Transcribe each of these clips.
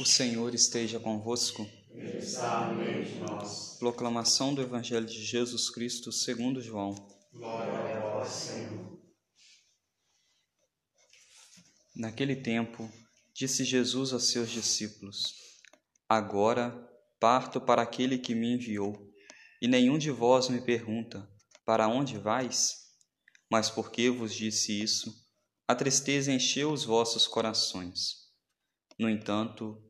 O Senhor esteja convosco. Ele está no meio de nós. Proclamação do Evangelho de Jesus Cristo segundo João. Glória a vós, Senhor. Naquele tempo, disse Jesus aos seus discípulos: Agora parto para aquele que me enviou, e nenhum de vós me pergunta: Para onde vais? Mas porque vos disse isso, a tristeza encheu os vossos corações. No entanto,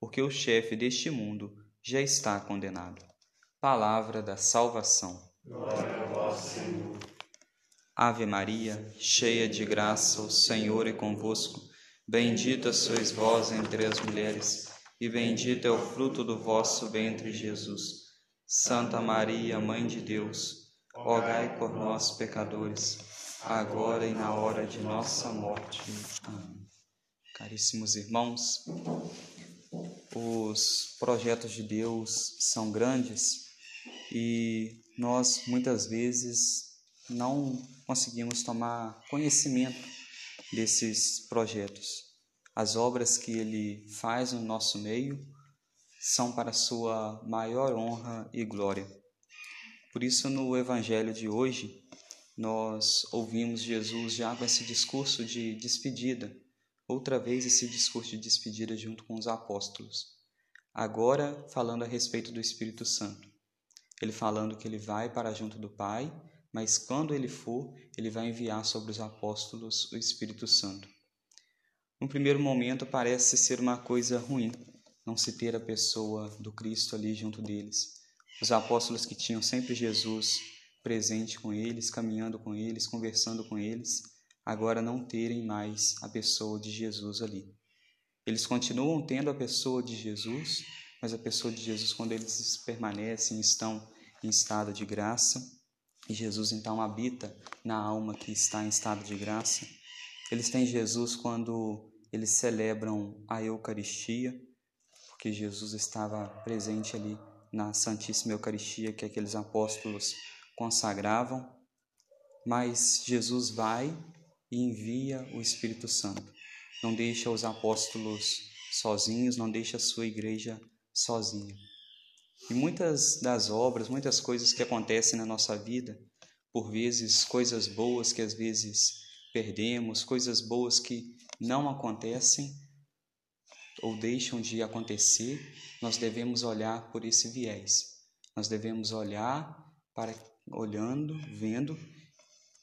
porque o chefe deste mundo já está condenado. Palavra da salvação. Glória a vós, Senhor. Ave Maria, cheia de graça, o Senhor é convosco. Bendita sois vós entre as mulheres, e bendito é o fruto do vosso ventre, Jesus. Santa Maria, Mãe de Deus, rogai por nós, pecadores, agora e na hora de nossa morte. Amém. Caríssimos irmãos, os projetos de Deus são grandes e nós muitas vezes não conseguimos tomar conhecimento desses projetos. As obras que ele faz no nosso meio são para sua maior honra e glória. Por isso, no Evangelho de hoje, nós ouvimos Jesus já com esse discurso de despedida, outra vez esse discurso de despedida junto com os apóstolos. Agora, falando a respeito do Espírito Santo. Ele falando que ele vai para junto do Pai, mas quando ele for, ele vai enviar sobre os apóstolos o Espírito Santo. No primeiro momento, parece ser uma coisa ruim não se ter a pessoa do Cristo ali junto deles. Os apóstolos que tinham sempre Jesus presente com eles, caminhando com eles, conversando com eles, agora não terem mais a pessoa de Jesus ali. Eles continuam tendo a pessoa de Jesus, mas a pessoa de Jesus, quando eles permanecem, estão em estado de graça, e Jesus então habita na alma que está em estado de graça. Eles têm Jesus quando eles celebram a Eucaristia, porque Jesus estava presente ali na Santíssima Eucaristia que aqueles apóstolos consagravam. Mas Jesus vai e envia o Espírito Santo. Não deixa os apóstolos sozinhos, não deixa a sua igreja sozinha. E muitas das obras, muitas coisas que acontecem na nossa vida, por vezes coisas boas que às vezes perdemos, coisas boas que não acontecem ou deixam de acontecer, nós devemos olhar por esse viés. Nós devemos olhar para olhando, vendo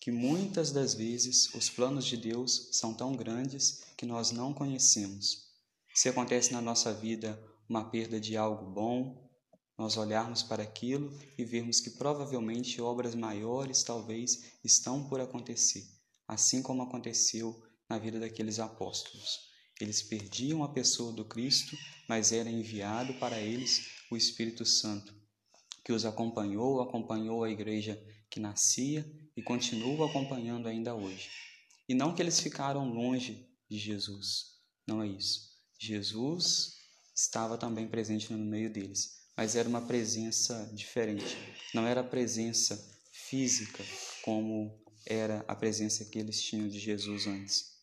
que muitas das vezes os planos de Deus são tão grandes que nós não conhecemos. Se acontece na nossa vida uma perda de algo bom, nós olharmos para aquilo e vermos que provavelmente obras maiores talvez estão por acontecer, assim como aconteceu na vida daqueles apóstolos. Eles perdiam a pessoa do Cristo, mas era enviado para eles o Espírito Santo, que os acompanhou, acompanhou a igreja que nascia e continua acompanhando ainda hoje. E não que eles ficaram longe de Jesus, não é isso. Jesus estava também presente no meio deles, mas era uma presença diferente. Não era a presença física como era a presença que eles tinham de Jesus antes.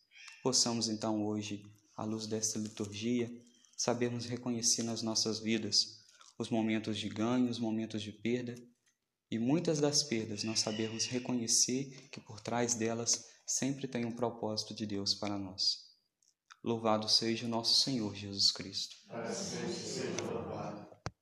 Possamos então hoje, à luz desta liturgia, sabermos reconhecer nas nossas vidas os momentos de ganho, os momentos de perda, e muitas das perdas nós sabermos reconhecer que por trás delas sempre tem um propósito de Deus para nós. Louvado seja o nosso Senhor Jesus Cristo. Para sempre seja louvado.